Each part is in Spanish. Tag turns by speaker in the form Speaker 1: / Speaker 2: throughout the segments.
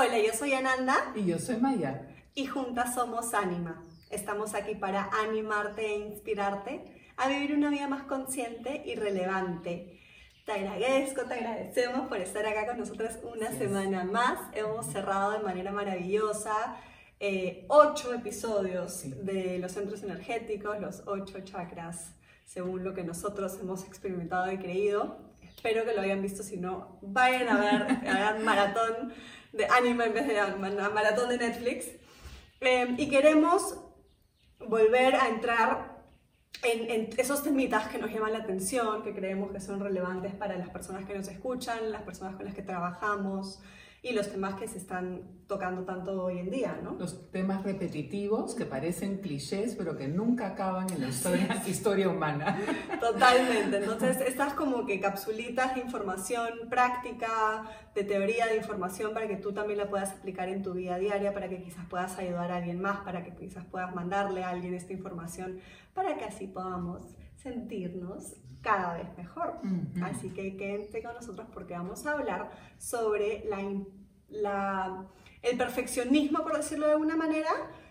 Speaker 1: Hola, yo soy Ananda.
Speaker 2: Y yo soy Maya.
Speaker 1: Y juntas somos Anima. Estamos aquí para animarte e inspirarte a vivir una vida más consciente y relevante. Te agradezco, te agradecemos por estar acá con nosotros una semana más. Hemos cerrado de manera maravillosa eh, ocho episodios de los centros energéticos, los ocho chakras, según lo que nosotros hemos experimentado y creído. Espero que lo hayan visto, si no, vayan a ver, hagan maratón de anime en vez de maratón de Netflix. Eh, y queremos volver a entrar en, en, esos temitas que nos llaman la atención, que creemos que son relevantes para las personas que nos escuchan, las personas con las que trabajamos, y los temas que se están tocando tanto hoy en día, ¿no?
Speaker 2: Los temas repetitivos que parecen clichés, pero que nunca acaban en la historia, historia humana.
Speaker 1: Totalmente. Entonces, estas como que capsulitas de información práctica, de teoría de información, para que tú también la puedas aplicar en tu vida diaria, para que quizás puedas ayudar a alguien más, para que quizás puedas mandarle a alguien esta información, para que así podamos sentirnos cada vez mejor. Así que quédense con nosotros porque vamos a hablar sobre la, el perfeccionismo, por decirlo de alguna manera,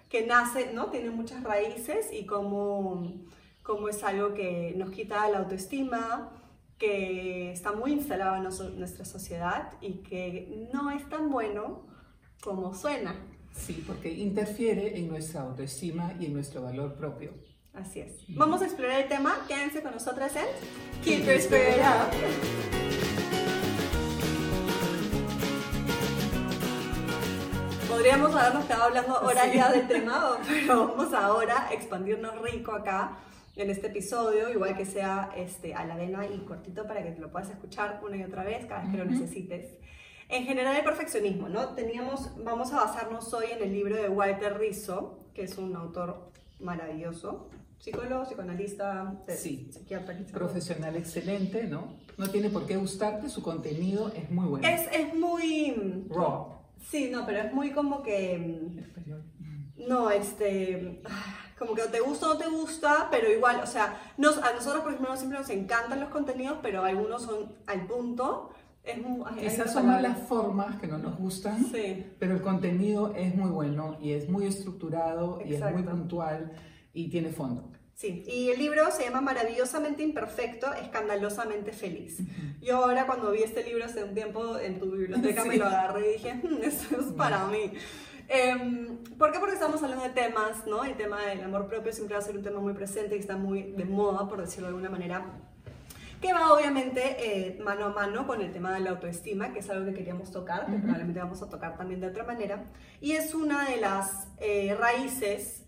Speaker 1: que nace, ¿no? Tiene muchas raíces y cómo, cómo es algo que nos quita la autoestima, que está muy instalado en nuestra sociedad y que no es tan bueno como suena.
Speaker 2: Sí, porque interfiere en nuestra autoestima y en nuestro valor propio.
Speaker 1: Así es. Vamos a explorar el tema. Quédense con nosotras en Keep Your Spirit Up. Podríamos habernos quedado hablando horas ya del tema, pero vamos ahora a expandirnos rico acá en este episodio, igual que sea este, a la vena y cortito para que te lo puedas escuchar una y otra vez cada vez que lo necesites. En general el perfeccionismo, ¿no? Teníamos, vamos a basarnos hoy en el libro de Walter Rizzo, que es un autor maravilloso, psicólogo, psicoanalista,
Speaker 2: sí. psiquiatra. Profesional excelente, ¿no? No tiene por qué gustarte, su contenido es muy bueno.
Speaker 1: Es, es muy... Raw. Sí, no, pero es muy como que... No, este... Como que te gusta o no te gusta, pero igual, o sea, nos, a nosotros, por ejemplo, siempre nos encantan los contenidos, pero algunos son al punto. Es
Speaker 2: Esas son las formas que no nos gustan, sí. pero el contenido es muy bueno y es muy estructurado y es muy puntual y tiene fondo.
Speaker 1: Sí, y el libro se llama Maravillosamente Imperfecto, Escandalosamente Feliz. Yo ahora cuando vi este libro hace un tiempo en tu biblioteca me lo agarré y dije, hmm, esto es para mí. Eh, ¿Por qué? Porque estamos hablando de temas, ¿no? El tema del amor propio siempre va a ser un tema muy presente y está muy de moda, por decirlo de alguna manera, que va obviamente eh, mano a mano con el tema de la autoestima, que es algo que queríamos tocar, que probablemente vamos a tocar también de otra manera, y es una de las eh, raíces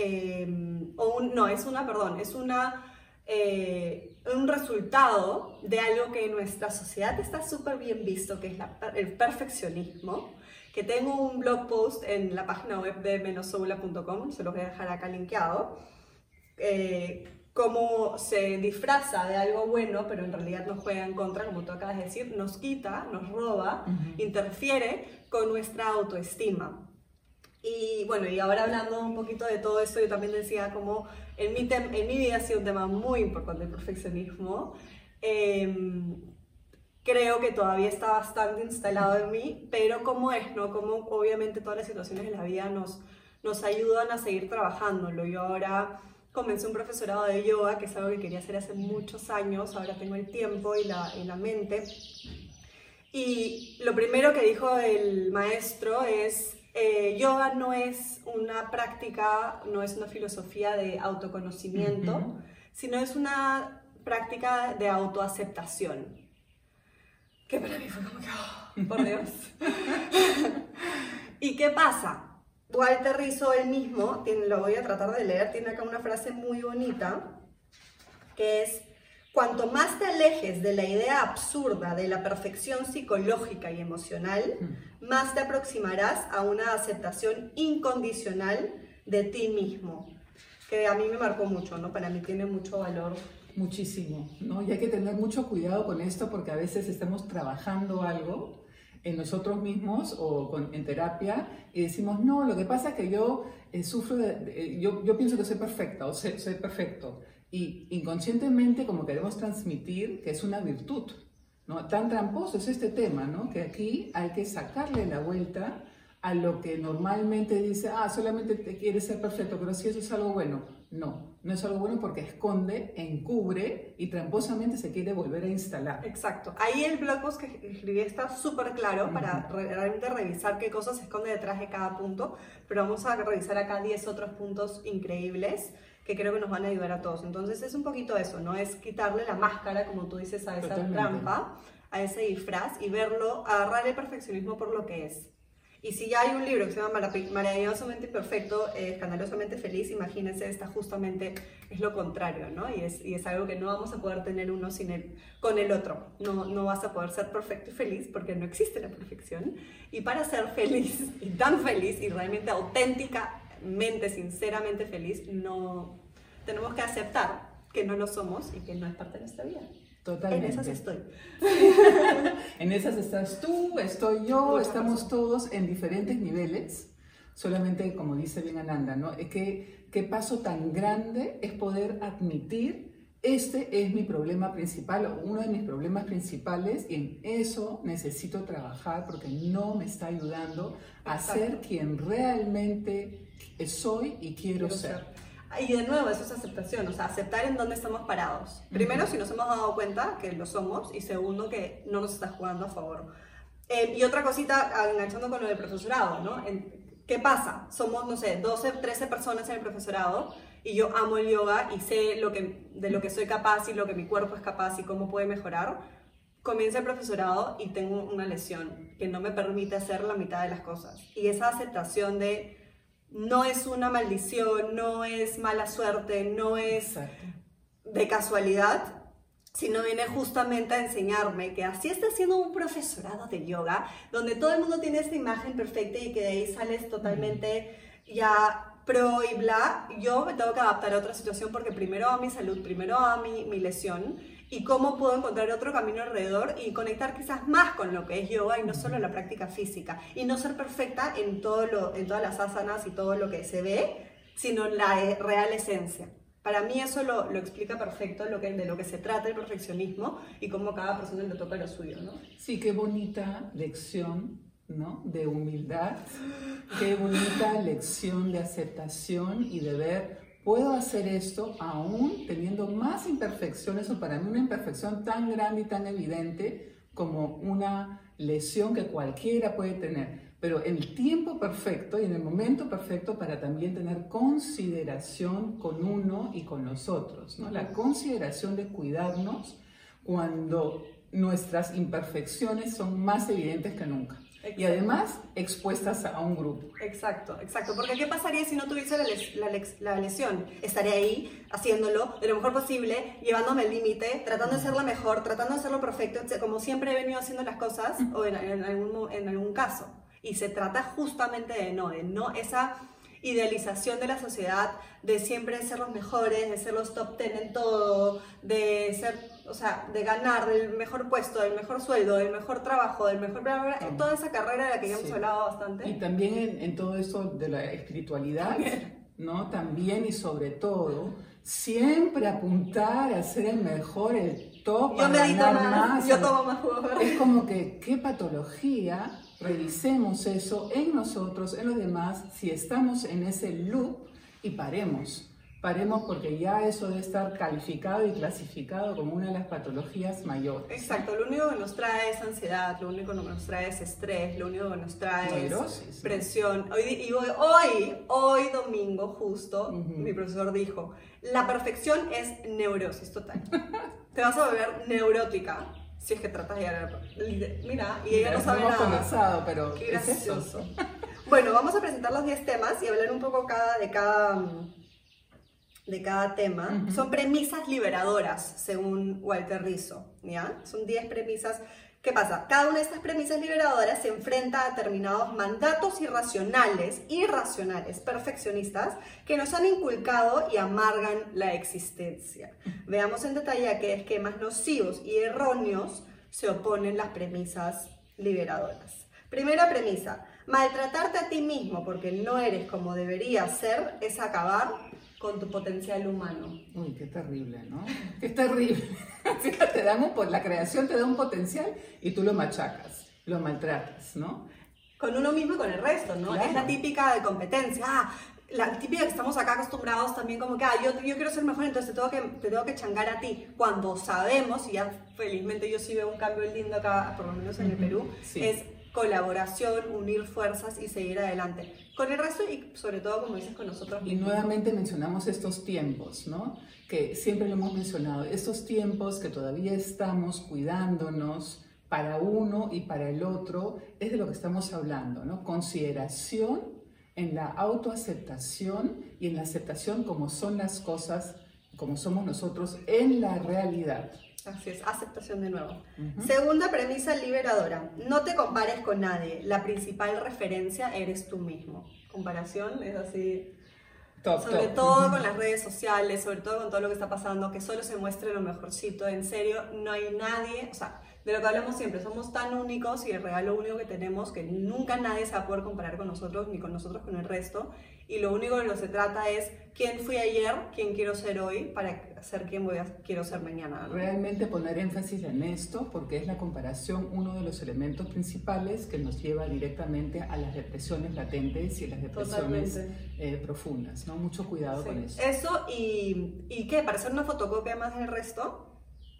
Speaker 1: Em, o no, es una, perdón, es una, eh, un resultado de algo que en nuestra sociedad está súper bien visto, que es el perfeccionismo, que tengo un blog post en la página web de menosoula.com, se los voy a dejar acá linkeado, eh, cómo se disfraza de algo bueno, pero en realidad nos juega en contra, como tú acabas de decir, nos quita, nos roba, interfiere con nuestra autoestima. Y bueno, y ahora hablando un poquito de todo esto, yo también decía como en mi, en mi vida ha sido un tema muy importante el perfeccionismo. Em, creo que todavía está bastante instalado en mí, pero como es, ¿no? Como obviamente todas las situaciones de la vida nos, nos ayudan a seguir trabajándolo. Yo ahora comencé un profesorado de yoga, que es algo que quería hacer hace muchos años, ahora tengo el tiempo y la, y la mente. Y lo primero que dijo el maestro es, eh, yoga no es una práctica, no es una filosofía de autoconocimiento, sino es una práctica de autoaceptación. Que para mí fue como que, oh, por Dios. ¿Y qué pasa? Walter Rizzo él mismo, tiene, lo voy a tratar de leer, tiene acá una frase muy bonita, que es, Cuanto más te alejes de la idea absurda de la perfección psicológica y emocional, mm. más te aproximarás a una aceptación incondicional de ti mismo, que a mí me marcó mucho, ¿no? Para mí tiene mucho valor.
Speaker 2: Muchísimo, ¿no? Y hay que tener mucho cuidado con esto porque a veces estamos trabajando algo en nosotros mismos o en terapia y decimos, no, lo que pasa es que yo eh, sufro de, yo, yo, pienso que soy perfecta o soy, soy perfecto y inconscientemente como queremos transmitir que es una virtud. ¿no? Tan tramposo es este tema, ¿no? Que aquí hay que sacarle la vuelta a lo que normalmente dice, ah, solamente te quieres ser perfecto, pero si eso es algo bueno. No, no es algo bueno porque esconde, encubre y tramposamente se quiere volver a instalar.
Speaker 1: Exacto. Ahí el blog post que escribí está súper claro para realmente revisar qué cosas se esconde detrás de cada punto, pero vamos a revisar acá 10 otros puntos increíbles que creo que nos van a ayudar a todos. Entonces es un poquito eso, ¿no? Es quitarle la máscara, como tú dices, a esa trampa, a ese disfraz y verlo, agarrar el perfeccionismo por lo que es. Y si ya hay un libro que se llama Maravillosamente Perfecto, eh, Escandalosamente Feliz, imagínense, está justamente, es lo contrario, ¿no? Y es, y es algo que no vamos a poder tener uno sin el, con el otro. No, no vas a poder ser perfecto y feliz porque no existe la perfección. Y para ser feliz, y tan feliz, y realmente auténticamente, sinceramente feliz, no tenemos que aceptar que no lo somos y que no es parte de nuestra vida.
Speaker 2: Totalmente.
Speaker 1: En esas estoy.
Speaker 2: en esas estás tú, estoy yo, estamos todos en diferentes niveles. Solamente, como dice bien Ananda, ¿no? Es que qué paso tan grande es poder admitir este es mi problema principal o uno de mis problemas principales y en eso necesito trabajar porque no me está ayudando a ser quien realmente soy y quiero, ser.
Speaker 1: Y de nuevo, eso es aceptación, o sea, aceptar en dónde estamos parados. Primero, si nos hemos dado cuenta que lo somos, y segundo, que no nos está jugando a favor. Eh, y otra cosita, enganchando con lo del profesorado, ¿no? ¿Qué pasa? Somos, no sé, 12, 13 personas en el profesorado y yo amo el yoga y sé lo que, de lo que soy capaz y lo que mi cuerpo es capaz y cómo puede mejorar. Comienza el profesorado y tengo una lesión que no me permite hacer la mitad de las cosas. Y esa aceptación de no es una maldición, no es mala suerte, no es de casualidad, sino viene justamente a enseñarme que así está siendo un profesorado de yoga, donde todo el mundo tiene esta imagen perfecta y que de ahí sales totalmente ya pro y bla, yo me tengo que adaptar a otra situación porque primero a mi salud, primero a mi, mi lesión y cómo puedo encontrar otro camino alrededor y conectar quizás más con lo que es yoga y no solo la práctica física y no ser perfecta en, todo lo, en todas las asanas y todo lo que se ve, sino la e, real esencia. Para mí eso lo, lo, explica perfecto lo que, de lo que se trata el perfeccionismo y cómo cada persona le toca lo suyo, ¿no?
Speaker 2: Sí, qué bonita lección, ¿no? De humildad, qué bonita lección de aceptación y de ver puedo hacer esto aún teniendo más imperfecciones o para mí una imperfección tan grande y tan evidente como una lesión que cualquiera puede tener, pero en el tiempo perfecto y en el momento perfecto para también tener consideración con uno y con los otros, ¿no? La consideración de cuidarnos cuando nuestras imperfecciones son más evidentes que nunca. Y además expuestas a un grupo.
Speaker 1: Exacto, exacto. Porque ¿qué pasaría si no tuviese la, lesión? Estaré ahí haciéndolo de lo mejor posible, llevándome al límite, tratando de hacerlo mejor, tratando de hacerlo perfecto, como siempre he venido haciendo las cosas, o en, algún, en algún caso. Y se trata justamente de no, de no esa idealización de la sociedad, de siempre ser los mejores, de ser los top ten en todo, de ser o sea, de ganar el mejor puesto, el mejor sueldo, el mejor trabajo, el mejor... toda esa carrera de la que ya hemos hablado bastante.
Speaker 2: Y también en, todo eso de la espiritualidad, ¿no? También y sobre todo, siempre apuntar a ser el mejor, el top,
Speaker 1: yo medito más, Yo tomo más jugo.
Speaker 2: Es como que, qué patología, revisemos eso en nosotros, en los demás, si estamos en ese loop y paremos paremos porque ya eso debe estar calificado y clasificado como una de las patologías mayores.
Speaker 1: Exacto, lo único que nos trae es ansiedad, lo único que nos trae es estrés, lo único que nos trae es presión. Hoy, hoy, hoy, domingo justo, mi profesor dijo, la perfección es neurosis total. Te vas a volver neurótica si es que tratas de llegar Mira, y ella no sabe
Speaker 2: nada. Conversado, pero
Speaker 1: Qué gracioso. bueno, vamos a presentar los 10 temas y hablar un poco cada, de cada de cada tema son premisas liberadoras, según Walter Rizzo, ¿ya? Son 10 premisas. ¿Qué pasa? Cada una de estas premisas liberadoras se enfrenta a determinados mandatos irracionales, irracionales, perfeccionistas, que nos han inculcado y amargan la existencia. Veamos en detalle a qué esquemas nocivos y erróneos se oponen las premisas liberadoras. Primera premisa, maltratarte a ti mismo porque no eres como deberías ser es acabar con tu potencial humano.
Speaker 2: Uy, qué terrible, ¿no? Qué terrible. Así que te dan un, la creación te da un potencial y tú lo machacas, lo maltratas, ¿no?
Speaker 1: Con uno mismo y con el resto, ¿no? Es la típica de competencia. Ah, la típica que estamos acá acostumbrados también como que, ah, yo, yo quiero ser mejor, entonces te tengo, que, te tengo que changar a ti. Cuando sabemos, y ya felizmente yo sí veo un cambio lindo acá, por lo menos en el Perú, es colaboración, unir fuerzas y seguir adelante. Con el resto y sobre todo, como dices, con nosotros
Speaker 2: mismos. Y nuevamente mencionamos estos tiempos, ¿no? Que siempre lo hemos mencionado, estos tiempos que todavía estamos cuidándonos para uno y para el otro, es de lo que estamos hablando, ¿no? Consideración en la autoaceptación y en la aceptación como son las cosas, como somos nosotros en la realidad.
Speaker 1: Así es, aceptación de nuevo. Segunda premisa liberadora, no te compares con nadie, la principal referencia eres tú mismo. Comparación es así, sobre todo con las redes sociales, sobre todo con todo lo que está pasando, que solo se muestre lo mejorcito, en serio, no hay nadie, o sea, de lo que hablamos siempre, somos tan únicos y el regalo único que tenemos que nunca nadie se va a poder comparar con nosotros ni con nosotros con el resto. Y lo único de lo que se trata es quién fui ayer, quién quiero ser hoy para ser quien voy a, quiero ser mañana.
Speaker 2: Realmente poner énfasis en esto porque es la comparación uno de los elementos principales que nos lleva directamente a las depresiones latentes y las depresiones eh, profundas. ¿no? Mucho cuidado con eso.
Speaker 1: Eso y, y qué, para hacer una fotocopia más del resto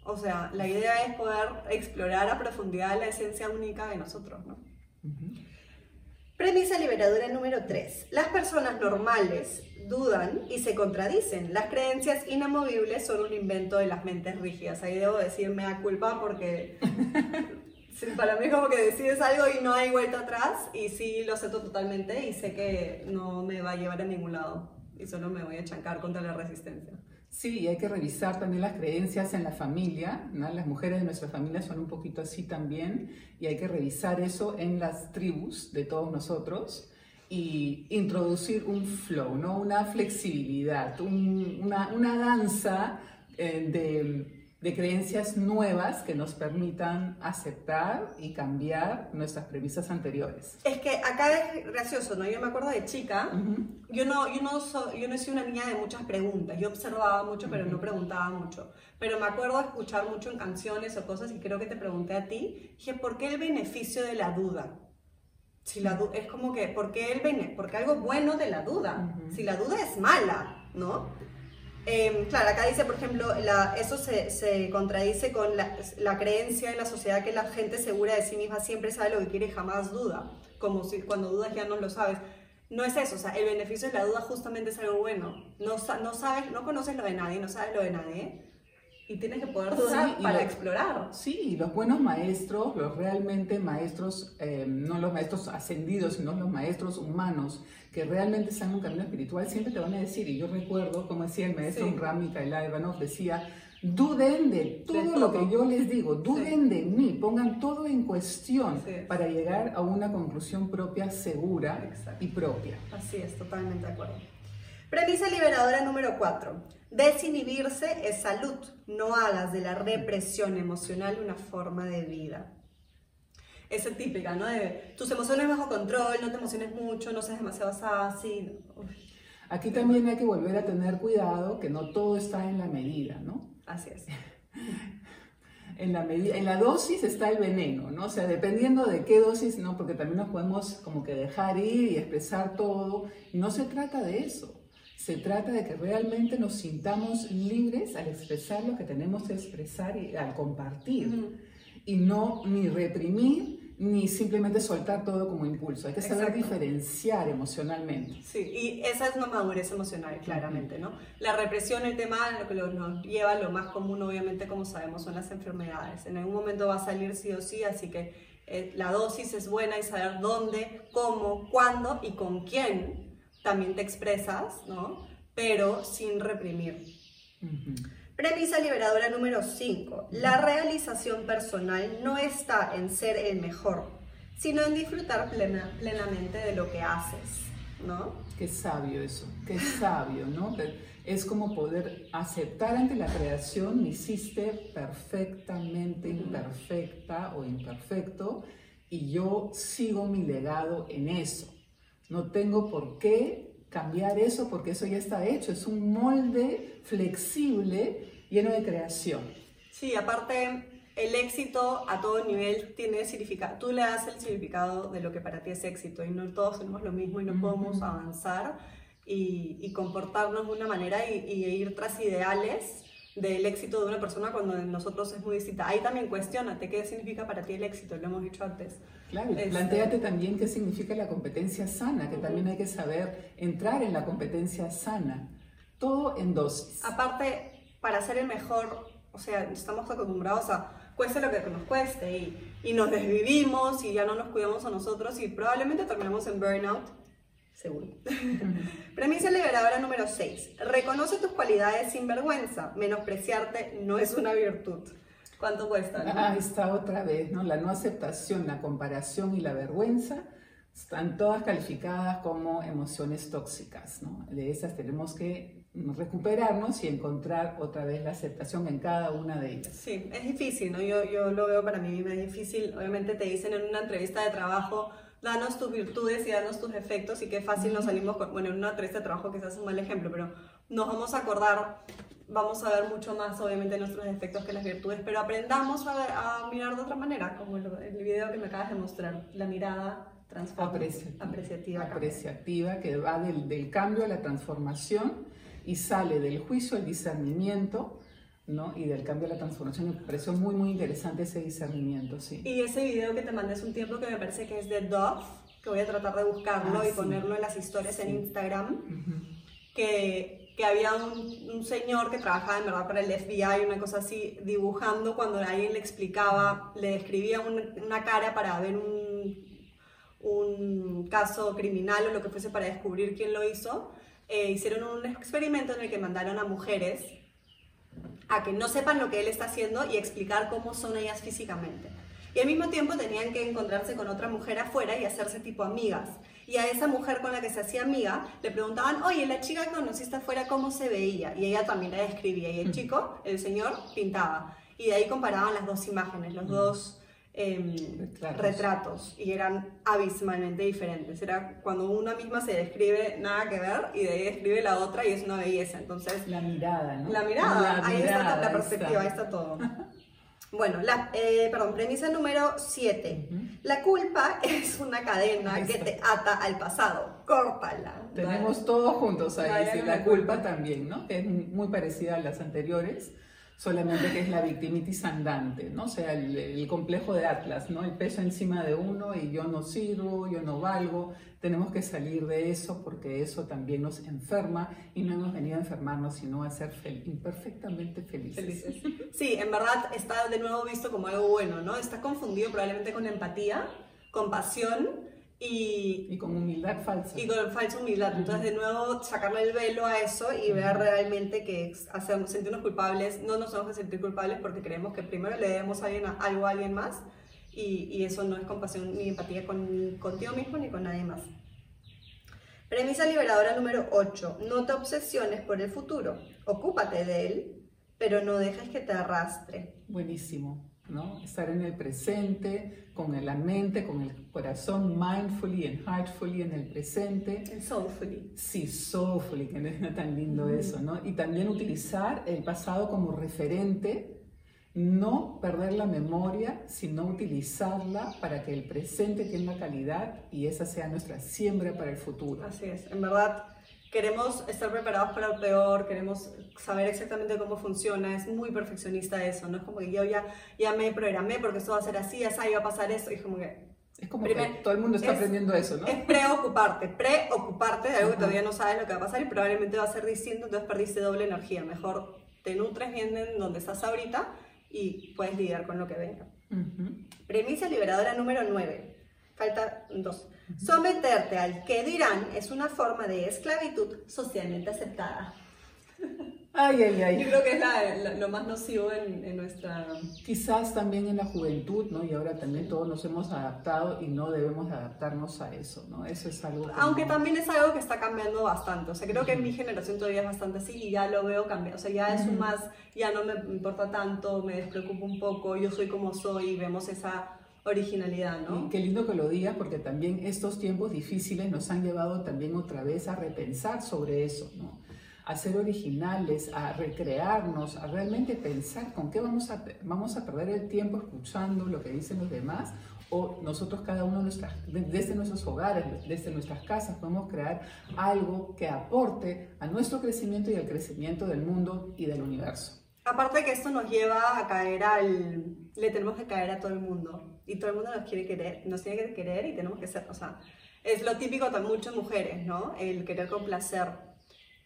Speaker 1: o sea, la idea es poder explorar a profundidad la esencia única de nosotros, ¿no? Premisa liberadora número 3. Las personas normales dudan y se contradicen. Las creencias inamovibles son un invento de las mentes rígidas. Ahí debo decirme a culpa porque para mí como que decides algo y no hay vuelta atrás y sí lo acepto totalmente y sé que no me va a llevar a ningún lado y solo me voy a chancar contra la resistencia.
Speaker 2: Sí, hay que revisar también las creencias en la familia, Las mujeres de nuestra familia son un poquito así también y hay que revisar eso en las tribus de todos nosotros y introducir un flow, ¿no? Una flexibilidad, una, una, danza eh, de de creencias nuevas que nos permitan aceptar y cambiar nuestras premisas anteriores.
Speaker 1: Es que acá es gracioso, ¿no? Yo me acuerdo de chica, yo, no, yo, no yo no soy una niña de muchas preguntas, yo observaba mucho, pero no preguntaba mucho. Pero me acuerdo de escuchar mucho en canciones o cosas y creo que te pregunté a ti, dije, ¿por qué el beneficio de la duda? Si la es como que, ¿por qué el bene porque algo bueno de la duda? Si la duda es mala, ¿no? Em, claro, acá dice, por ejemplo, eso se, contradice con la, creencia en la sociedad que la gente segura de sí misma siempre sabe lo que quiere y jamás duda, como si cuando dudas ya no lo sabes. No es eso, o sea, el beneficio de la duda justamente es algo bueno. No, no sabes, no conoces lo de nadie, no sabes lo de nadie, y tienes que poder dudar para explorar.
Speaker 2: Sí, los buenos maestros, los realmente maestros, eh, no los maestros ascendidos, sino los maestros humanos, que realmente están en un camino espiritual, siempre te van a decir, y yo recuerdo, como decía el maestro sí. Rami Ivanov, decía, duden de todo, lo que yo les digo, duden de mí, pongan todo en cuestión para llegar a una conclusión propia, segura y propia.
Speaker 1: Así es, totalmente de acuerdo. Premisa liberadora número 4. Desinhibirse es salud. No hagas de la represión emocional una forma de vida. Esa típica, ¿no? De tus emociones bajo control, no te emociones mucho, no seas demasiado así.
Speaker 2: Aquí también hay que volver a tener cuidado que no todo está en la medida, ¿no?
Speaker 1: Así es.
Speaker 2: en la, en la dosis está el veneno, ¿no? O sea, dependiendo de qué dosis, ¿no? Porque también nos podemos como que dejar ir y expresar todo. no se trata de eso. Se trata de que realmente nos sintamos libres al expresar lo que tenemos que expresar y al compartir. Y no ni reprimir ni simplemente soltar todo como impulso. Hay que saber diferenciar emocionalmente.
Speaker 1: Sí, y esa es una madurez emocional, claramente, ¿no? La represión, el tema, lo que nos lleva, lo más común, obviamente, como sabemos, son las enfermedades. En algún momento va a salir sí o sí, así que eh, la dosis es buena y saber dónde, cómo, cuándo y con quién también te expresas, ¿no? Pero sin reprimir. Premisa liberadora número 5. La realización personal no está en ser el mejor, sino en disfrutar plena, plenamente de lo que haces, ¿no?
Speaker 2: Qué sabio eso, qué sabio, ¿no? Es como poder aceptar ante la creación, me hiciste perfectamente imperfecta o imperfecto y yo sigo mi legado en eso. No tengo por qué cambiar eso porque eso ya está hecho, es un molde flexible lleno de creación.
Speaker 1: Sí, aparte el éxito a todo nivel tiene significado. Tú le das el significado de lo que para ti es éxito y no todos tenemos lo mismo y no podemos avanzar y, comportarnos de una manera y, ir tras ideales del éxito de una persona cuando en nosotros es muy distinta. Ahí también cuestionate qué significa para ti el éxito, lo hemos dicho antes.
Speaker 2: Claro, este, planteate también qué significa la competencia sana, que también hay que saber entrar en la competencia sana. Todo en dosis.
Speaker 1: Aparte, para ser el mejor, o sea, estamos acostumbrados a cueste lo que nos cueste y, y nos desvivimos y ya no nos cuidamos a nosotros y probablemente terminamos en burnout seguro. Premisa liberadora número 6. Reconoce tus cualidades sin vergüenza. Menospreciarte no es una virtud. ¿Cuánto cuesta?
Speaker 2: Ah, está otra vez, ¿no? La no aceptación, la comparación y la vergüenza están todas calificadas como emociones tóxicas, ¿no? De esas tenemos que recuperarnos y encontrar otra vez la aceptación en cada una de ellas.
Speaker 1: Sí, es difícil, ¿no? Yo, yo lo veo para mí, es difícil. Obviamente te dicen en una entrevista de trabajo, danos tus virtudes y danos tus defectos y qué fácil nos salimos con, bueno, en una entrevista de trabajo quizás es un mal ejemplo, pero nos vamos a acordar, vamos a ver mucho más obviamente nuestros defectos que las virtudes, pero aprendamos a, a mirar de otra manera, como el, el, video que me acabas de mostrar, la mirada
Speaker 2: apreciativa,
Speaker 1: apreciativa,
Speaker 2: apreciativa que va del, del cambio a la transformación y sale del juicio al discernimiento ¿no? Y del cambio a la transformación, me pareció muy, muy interesante ese discernimiento, sí.
Speaker 1: Y ese video que te mandé hace un tiempo que me parece que es de Dove, que voy a tratar de buscarlo ah, y ponerlo en las historias en Instagram, que, que, había un, un, señor que trabajaba en verdad para el FBI, una cosa así, dibujando cuando alguien le explicaba, le describía una cara para ver un, un caso criminal o lo que fuese para descubrir quién lo hizo. Eh, hicieron un experimento en el que mandaron a mujeres a que no sepan lo que él está haciendo y explicar cómo son ellas físicamente. Y al mismo tiempo tenían que encontrarse con otra mujer afuera y hacerse tipo amigas. Y a esa mujer con la que se hacía amiga le preguntaban, oye, la chica que conociste afuera, ¿cómo se veía? Y ella también la describía. Y el chico, el señor, pintaba. Y de ahí comparaban las dos imágenes, los dos Em, retratos. y eran abismalmente diferentes. Era cuando una misma se describe nada que ver y de ahí describe la otra y es una belleza. Entonces,
Speaker 2: la mirada, ¿no?
Speaker 1: La mirada, ahí está la perspectiva, ahí está todo. Bueno, la, eh, perdón, premisa número 7. La culpa es una cadena que te ata al pasado. Córtala.
Speaker 2: Tenemos todos juntos ahí, la culpa también, ¿no? Que es muy parecida a las anteriores solamente que es la victimitis andante, ¿no? O sea, el, complejo de Atlas, ¿no? El peso encima de uno y yo no sirvo, yo no valgo. Tenemos que salir de eso porque eso también nos enferma y no hemos venido a enfermarnos, sino a ser imperfectamente felices.
Speaker 1: felices. Sí, en verdad está de nuevo visto como algo bueno, ¿no? Está confundido probablemente con empatía, compasión y,
Speaker 2: con humildad falsa.
Speaker 1: Y con falsa humildad. Entonces, de nuevo, sacarle el velo a eso y ver realmente que hacemos, sentirnos culpables, no nos tenemos que sentir culpables porque creemos que primero le debemos alguien algo a alguien más y, y, eso no es compasión ni empatía con, contigo mismo ni con nadie más. Premisa liberadora número 8. No te obsesiones por el futuro. Ocúpate de él, pero no dejes que te arrastre.
Speaker 2: Buenísimo. Estar en el presente, con la mente, con el corazón, mindfully and heartfully en el presente.
Speaker 1: soulfully.
Speaker 2: Sí, soulfully, que es tan lindo eso, ¿no? Y también utilizar el pasado como referente, no perder la memoria, sino utilizarla para que el presente tenga calidad y esa sea nuestra siembra para el futuro.
Speaker 1: Así es, en verdad queremos estar preparados para lo peor, queremos saber exactamente cómo funciona, es muy perfeccionista eso, ¿no? Es como que yo ya, ya me programé porque esto va a ser así, así va a pasar eso, y es como que...
Speaker 2: Es como que todo el mundo está aprendiendo eso, ¿no?
Speaker 1: Es preocuparte, preocuparte de algo que todavía no sabes lo que va a pasar y probablemente va a ser distinto, entonces perdiste doble energía. Mejor te nutres bien en donde estás ahorita y puedes lidiar con lo que venga. Premisa liberadora número 9. Falta dos. Someterte al que dirán es una forma de esclavitud socialmente aceptada.
Speaker 2: Ay, ay, ay.
Speaker 1: Yo creo que es lo más nocivo en, nuestra...
Speaker 2: Quizás también en la juventud, ¿no? Y ahora también todos nos hemos adaptado y no debemos adaptarnos a eso, ¿no? Eso es algo...
Speaker 1: Aunque también es algo que está cambiando bastante. O sea, creo que en mi generación todavía es bastante así y ya lo veo cambiar. O sea, ya es un más, ya no me importa tanto, me despreocupo un poco, yo soy como soy, vemos esa originalidad, ¿no?
Speaker 2: Qué lindo que lo digas porque también estos tiempos difíciles nos han llevado también otra vez a repensar sobre eso, ¿no? A ser originales, a recrearnos, a realmente pensar con qué vamos a, vamos a perder el tiempo escuchando lo que dicen los demás o nosotros cada uno nuestras, desde nuestros hogares, desde nuestras casas, podemos crear algo que aporte a nuestro crecimiento y al crecimiento del mundo y del universo.
Speaker 1: Aparte que esto nos lleva a caer al... Le tenemos que caer a todo el mundo. Y todo el mundo nos quiere querer, nos tiene que querer y tenemos que ser, o sea, es lo típico de muchas mujeres, ¿no? El querer complacer.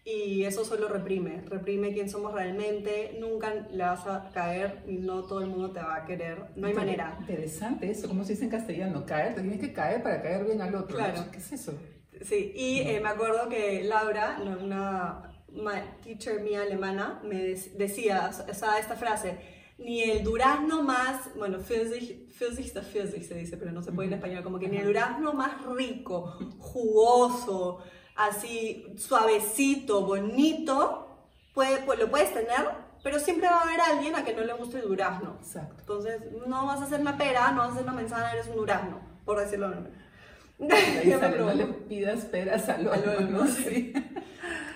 Speaker 1: Y eso solo reprime, reprime quién somos realmente, nunca le vas a caer y no todo el mundo te va a querer, no hay manera.
Speaker 2: Interesante eso, como se dice en castellano, caer, te tienes que caer para caer bien al otro.
Speaker 1: Claro.
Speaker 2: ¿Qué es eso?
Speaker 1: Sí, y eh, me acuerdo que Laura, una teacher mía alemana, me decía, o sea, esta frase, ni el durazno más, bueno, Pfirsich, Pfirsich se dice, pero no se puede en español, como que ni el durazno más rico, jugoso, así suavecito, bonito, puede, pues, lo puedes tener, pero siempre va a haber alguien a que no le guste el durazno.
Speaker 2: Exacto.
Speaker 1: Entonces, no vas a hacer una pera, no vas a hacer una manzana, eres un durazno, por decirlo de
Speaker 2: no le pidas peras al olmo, ¿no? Sí.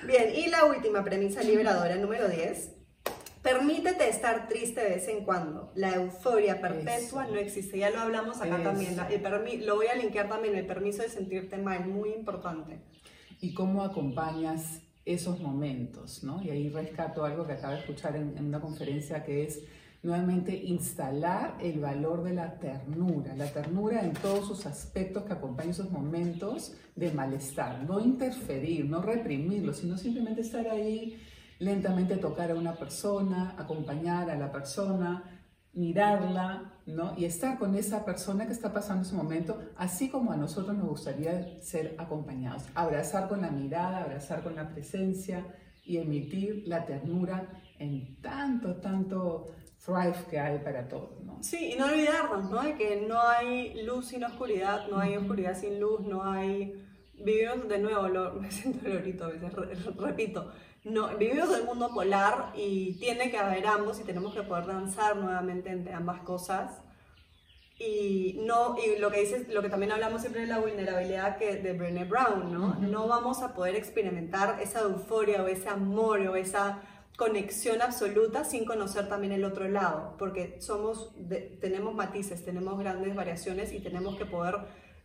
Speaker 1: Bien, y la última premisa liberadora, número 10. Permítete estar triste de vez en cuando. La euforia perpetua no existe. Ya lo hablamos acá también. el lo voy a linkear también, el permiso de sentirte mal, muy importante
Speaker 2: y cómo acompañas esos momentos, ¿no? Y ahí rescato algo que acabo de escuchar en, una conferencia que es nuevamente instalar el valor de la ternura, la ternura en todos sus aspectos que acompañan esos momentos de malestar, no interferir, no reprimirlo, sino simplemente estar ahí, lentamente tocar a una persona, acompañar a la persona, mirarla, ¿no? Y estar con esa persona que está pasando ese momento, así como a nosotros nos gustaría ser acompañados. Abrazar con la mirada, abrazar con la presencia y emitir la ternura en tanto, tanto thrive que hay para todos, ¿no?
Speaker 1: Sí, y no olvidarnos, ¿no? De que no hay luz sin oscuridad, no hay oscuridad sin luz, no hay... Vivimos de nuevo, lo, me siento lorito a veces, repito, no, vivimos en un mundo polar y tiene que haber ambos y tenemos que poder danzar nuevamente entre ambas cosas. Y, no, y lo que dices, lo que también hablamos siempre de la vulnerabilidad que, de Brené Brown, ¿no? No vamos a poder experimentar esa euforia o ese amor o esa conexión absoluta sin conocer también el otro lado, porque somos, tenemos matices, tenemos grandes variaciones y tenemos que poder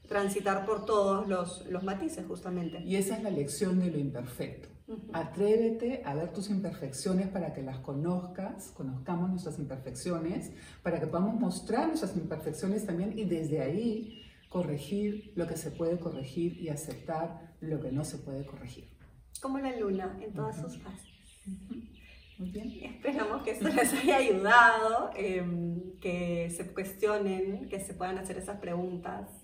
Speaker 1: transitar por todos los, los matices justamente.
Speaker 2: Y esa es la lección de lo imperfecto. Atrévete a ver tus imperfecciones para que las conozcas, conozcamos nuestras imperfecciones, para que podamos mostrar nuestras imperfecciones también y desde ahí corregir lo que se puede corregir y aceptar lo que no se puede corregir.
Speaker 1: Como la luna en todas sus fases. Muy bien. Esperamos que esto les haya ayudado, em, que se cuestionen, que se puedan hacer esas preguntas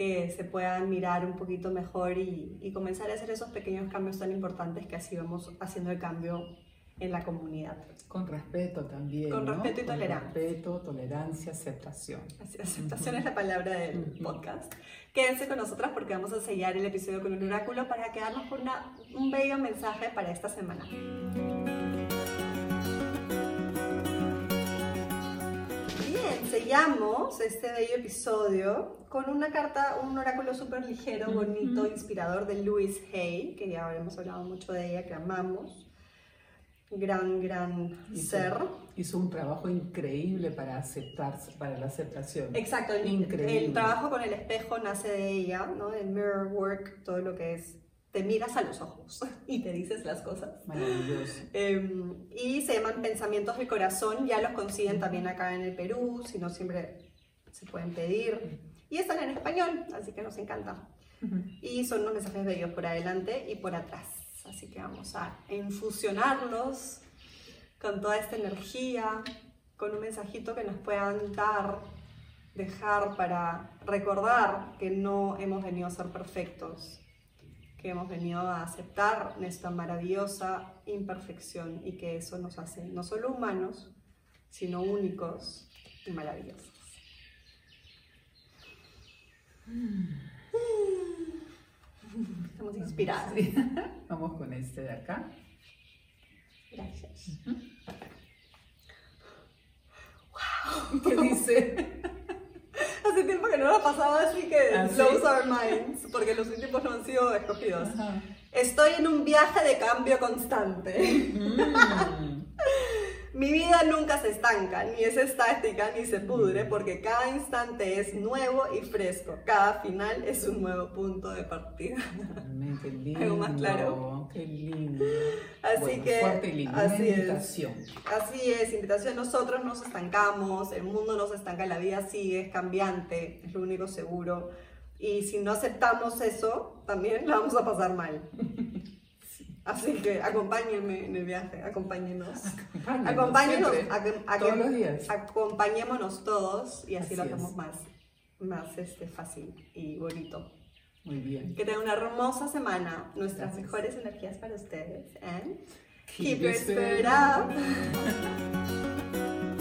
Speaker 1: que se puedan mirar un poquito mejor y, comenzar a hacer esos pequeños cambios tan importantes que así vamos haciendo el cambio en la comunidad.
Speaker 2: Con respeto también.
Speaker 1: Con respeto y
Speaker 2: Con
Speaker 1: tolerancia.
Speaker 2: Respeto, tolerancia, aceptación.
Speaker 1: aceptación es la palabra del podcast. Quédense con nosotras porque vamos a sellar el episodio con un oráculo para quedarnos con un bello mensaje para esta semana. Sellamos este bello episodio con una carta, un oráculo súper ligero, bonito, inspirador de Louise Hay, que ya habremos hablado mucho de ella, que amamos. Gran, gran ser.
Speaker 2: Hizo un trabajo increíble para aceptarse, para la aceptación.
Speaker 1: Exacto, increíble. El trabajo con el espejo nace de ella, ¿no? El mirror work, todo lo que es te miras a los ojos y te dices las cosas.
Speaker 2: Maravilloso.
Speaker 1: Em, y se llaman pensamientos del corazón, ya los consiguen también acá en el Perú, si no siempre se pueden pedir. Y están en español, así que nos encanta. Y son unos mensajes bellos por adelante y por atrás. Así que vamos a infusionarlos con toda esta energía, con un mensajito que nos puedan dar, dejar para recordar que no hemos venido a ser perfectos, que hemos venido a aceptar nuestra maravillosa imperfección y que eso nos hace no solo humanos, sino únicos y maravillosos. Estamos inspirados.
Speaker 2: Vamos con este de acá.
Speaker 1: Gracias.
Speaker 2: ¿Qué dice?
Speaker 1: no ha pasado así que
Speaker 2: ¿Ah, sí?
Speaker 1: blows our minds, porque los últimos no han sido escogidos.
Speaker 2: Ajá.
Speaker 1: Estoy en un viaje de cambio constante.
Speaker 2: Mm.
Speaker 1: Mi vida nunca se estanca, ni es estática, ni se pudre, porque cada instante es nuevo y fresco. Cada final es un nuevo punto de partida.
Speaker 2: Qué lindo.
Speaker 1: Algo más claro.
Speaker 2: Qué lindo.
Speaker 1: Así
Speaker 2: Bueno,
Speaker 1: que,
Speaker 2: Fuerte y lindo. Una
Speaker 1: así es.
Speaker 2: invitación.
Speaker 1: Así es, invitación. Nosotros nos estancamos, el mundo nos estanca, la vida sigue, es cambiante, es lo único seguro. Y si no aceptamos eso, también la vamos a pasar mal. Así que acompáñenme en el viaje, acompáñenos. Acompáñenos,
Speaker 2: siempre,
Speaker 1: a- a-
Speaker 2: todos los días.
Speaker 1: acompañémonos todos y así,
Speaker 2: Así
Speaker 1: lo
Speaker 2: es.
Speaker 1: hacemos más, más este, fácil y bonito.
Speaker 2: Muy bien.
Speaker 1: Que tengan una hermosa semana, nuestras
Speaker 2: Gracias.
Speaker 1: mejores energías para ustedes. And
Speaker 2: Keep
Speaker 1: keep your
Speaker 2: spirit
Speaker 1: up.